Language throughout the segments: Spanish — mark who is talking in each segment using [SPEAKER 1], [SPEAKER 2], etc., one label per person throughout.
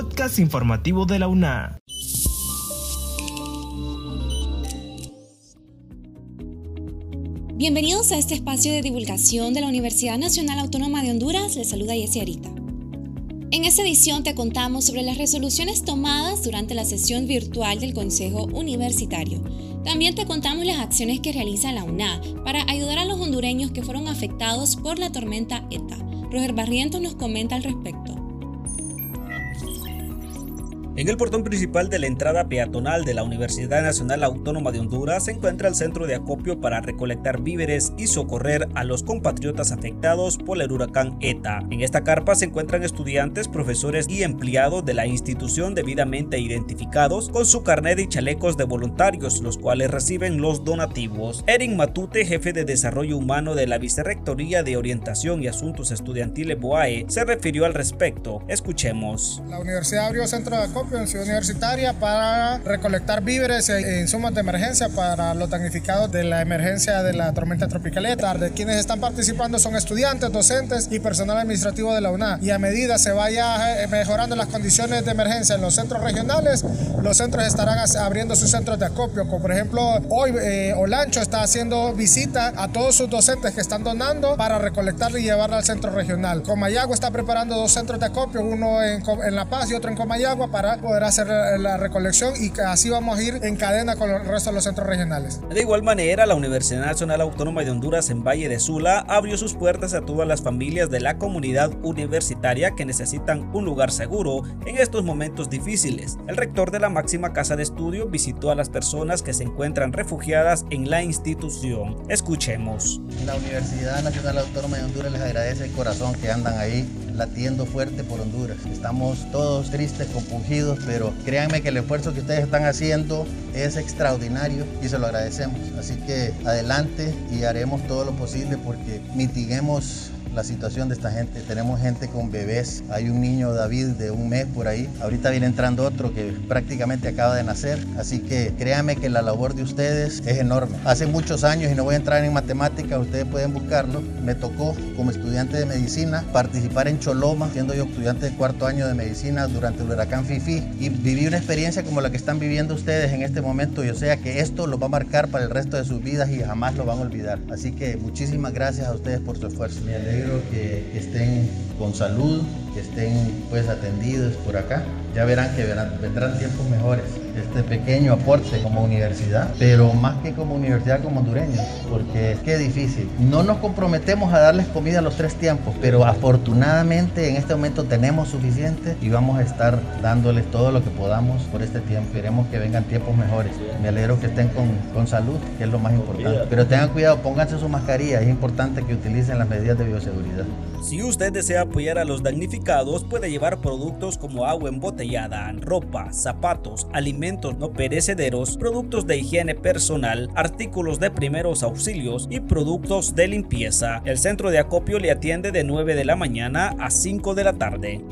[SPEAKER 1] podcast informativo de la UNA.
[SPEAKER 2] Bienvenidos a este espacio de divulgación de la Universidad Nacional Autónoma de Honduras. Les saluda Yessi Arita. En esta edición te contamos sobre las resoluciones tomadas durante la sesión virtual del Consejo Universitario. También te contamos las acciones que realiza la UNA para ayudar a los hondureños que fueron afectados por la tormenta ETA. Roger Barrientos nos comenta al respecto.
[SPEAKER 3] En el portón principal de la entrada peatonal de la Universidad Nacional Autónoma de Honduras se encuentra el centro de acopio para recolectar víveres y socorrer a los compatriotas afectados por el huracán ETA. En esta carpa se encuentran estudiantes, profesores y empleados de la institución debidamente identificados con su carnet y chalecos de voluntarios, los cuales reciben los donativos. Erin Matute, jefe de desarrollo humano de la Vicerrectoría de Orientación y Asuntos Estudiantiles BOAE, se refirió al respecto. Escuchemos.
[SPEAKER 4] La universidad abrió centro de acopio en Ciudad Universitaria para recolectar víveres e insumos de emergencia para los damnificados de la emergencia de la tormenta tropical. De quienes están participando son estudiantes, docentes y personal administrativo de la UNA. Y a medida se vaya eh, mejorando las condiciones de emergencia en los centros regionales, los centros estarán abriendo sus centros de acopio. Como por ejemplo, hoy eh, Olancho está haciendo visita a todos sus docentes que están donando para recolectar y llevarla al centro regional. Comayagua está preparando dos centros de acopio, uno en, en La Paz y otro en Comayagua para poder hacer la recolección y así vamos a ir en cadena con el resto de los centros regionales.
[SPEAKER 3] De igual manera, la Universidad Nacional Autónoma de Honduras en Valle de Sula abrió sus puertas a todas las familias de la comunidad universitaria que necesitan un lugar seguro en estos momentos difíciles. El rector de la máxima casa de estudio visitó a las personas que se encuentran refugiadas en la institución. Escuchemos.
[SPEAKER 5] La Universidad Nacional Autónoma de Honduras les agradece el corazón que andan ahí latiendo fuerte por Honduras. Estamos todos tristes, compungidos, pero créanme que el esfuerzo que ustedes están haciendo es extraordinario y se lo agradecemos. Así que adelante y haremos todo lo posible porque mitiguemos la situación de esta gente. Tenemos gente con bebés. Hay un niño David de un mes por ahí. Ahorita viene entrando otro que prácticamente acaba de nacer. Así que créanme que la labor de ustedes es enorme. Hace muchos años, y no voy a entrar en matemáticas, ustedes pueden buscarlo, me tocó como estudiante de medicina participar en Choloma, siendo yo estudiante de cuarto año de medicina durante el huracán Fifi. Y viví una experiencia como la que están viviendo ustedes en este momento. Y o sea que esto los va a marcar para el resto de sus vidas y jamás lo van a olvidar. Así que muchísimas gracias a ustedes por su esfuerzo. Que estén con salud, que estén pues atendidos por acá. Ya verán que vendrán tiempos mejores. Este pequeño aporte como universidad, pero más que como universidad, como hondureños, porque es que difícil. No nos comprometemos a darles comida a los tres tiempos, pero afortunadamente en este momento tenemos suficiente y vamos a estar dándoles todo lo que podamos por este tiempo. Queremos que vengan tiempos mejores. Me alegro que estén con, con salud, que es lo más importante. Pero tengan cuidado, pónganse su mascarilla. Es importante que utilicen las medidas de bioseguridad.
[SPEAKER 3] Si usted desea apoyar a los damnificados, puede llevar productos como agua embotellada, ropa, zapatos, alimentos no perecederos, productos de higiene personal, artículos de primeros auxilios y productos de limpieza. El centro de acopio le atiende de 9 de la mañana a 5 de la tarde.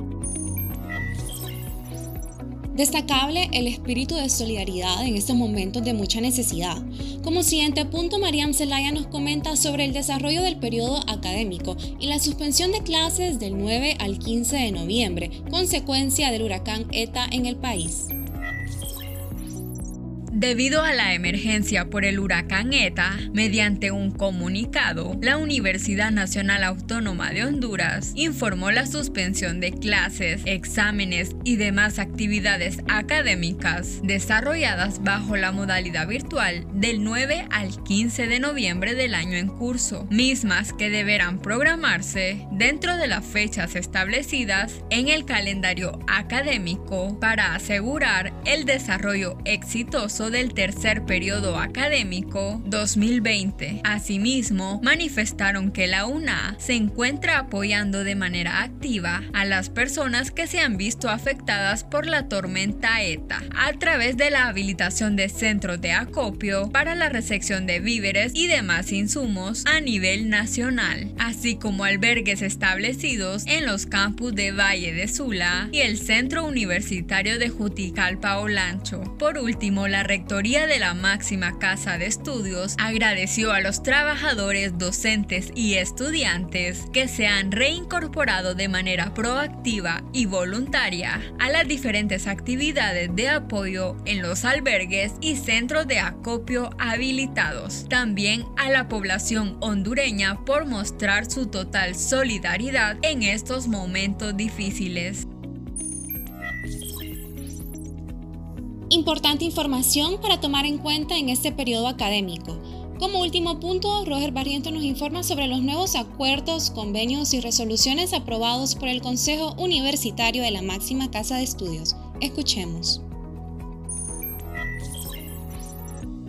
[SPEAKER 2] Destacable el espíritu de solidaridad en estos momentos de mucha necesidad. Como siguiente punto, Mariam Zelaya nos comenta sobre el desarrollo del periodo académico y la suspensión de clases del 9 al 15 de noviembre, consecuencia del huracán ETA en el país.
[SPEAKER 6] Debido a la emergencia por el huracán ETA, mediante un comunicado, la Universidad Nacional Autónoma de Honduras informó la suspensión de clases, exámenes y demás actividades académicas desarrolladas bajo la modalidad virtual del 9 al 15 de noviembre del año en curso, mismas que deberán programarse dentro de las fechas establecidas en el calendario académico para asegurar el desarrollo exitoso del tercer periodo académico 2020. Asimismo, manifestaron que la UNA se encuentra apoyando de manera activa a las personas que se han visto afectadas por la tormenta ETA a través de la habilitación de centros de acopio para la recepción de víveres y demás insumos a nivel nacional, así como albergues establecidos en los campus de Valle de Sula y el Centro Universitario de Juticalpa Olancho. Por último, la Rectoría de la máxima casa de estudios agradeció a los trabajadores, docentes y estudiantes que se han reincorporado de manera proactiva y voluntaria a las diferentes actividades de apoyo en los albergues y centros de acopio habilitados. También a la población hondureña por mostrar su total solidaridad en estos momentos difíciles.
[SPEAKER 2] Importante información para tomar en cuenta en este periodo académico. Como último punto, Roger Barriento nos informa sobre los nuevos acuerdos, convenios y resoluciones aprobados por el Consejo Universitario de la máxima casa de estudios. Escuchemos.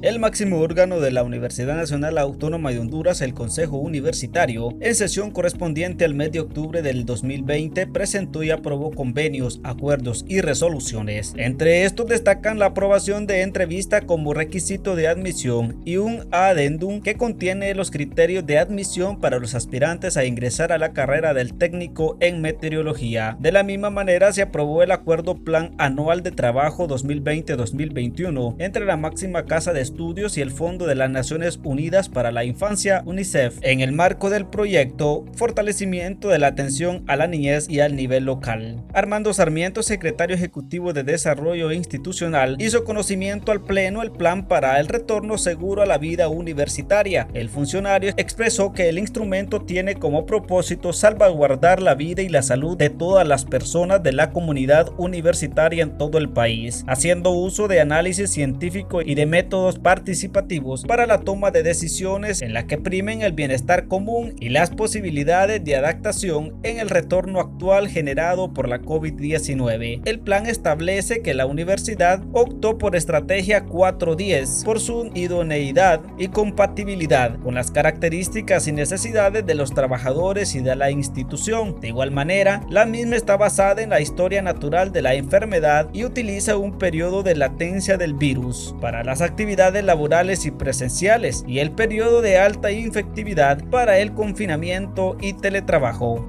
[SPEAKER 3] El máximo órgano de la Universidad Nacional Autónoma de Honduras, el Consejo Universitario, en sesión correspondiente al mes de octubre del 2020, presentó y aprobó convenios, acuerdos y resoluciones. Entre estos destacan la aprobación de entrevista como requisito de admisión y un adendum que contiene los criterios de admisión para los aspirantes a ingresar a la carrera del técnico en meteorología. De la misma manera, se aprobó el acuerdo Plan Anual de Trabajo 2020-2021 entre la máxima casa de Estudios y el Fondo de las Naciones Unidas para la Infancia, UNICEF, en el marco del proyecto Fortalecimiento de la Atención a la Niñez y al Nivel Local. Armando Sarmiento, secretario ejecutivo de Desarrollo Institucional, hizo conocimiento al Pleno el plan para el retorno seguro a la vida universitaria. El funcionario expresó que el instrumento tiene como propósito salvaguardar la vida y la salud de todas las personas de la comunidad universitaria en todo el país, haciendo uso de análisis científico y de métodos participativos para la toma de decisiones en la que primen el bienestar común y las posibilidades de adaptación en el retorno actual generado por la COVID-19. El plan establece que la universidad optó por estrategia 410 por su idoneidad y compatibilidad con las características y necesidades de los trabajadores y de la institución. De igual manera, la misma está basada en la historia natural de la enfermedad y utiliza un periodo de latencia del virus para las actividades laborales y presenciales y el periodo de alta infectividad para el confinamiento y teletrabajo.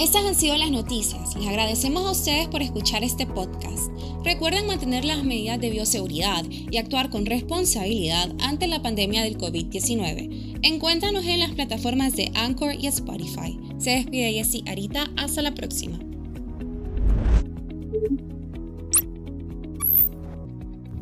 [SPEAKER 2] Estas han sido las noticias. Les agradecemos a ustedes por escuchar este podcast. Recuerden mantener las medidas de bioseguridad y actuar con responsabilidad ante la pandemia del COVID-19. Encuéntranos en las plataformas de Anchor y Spotify. Se despide Jessy Arita. Hasta la próxima.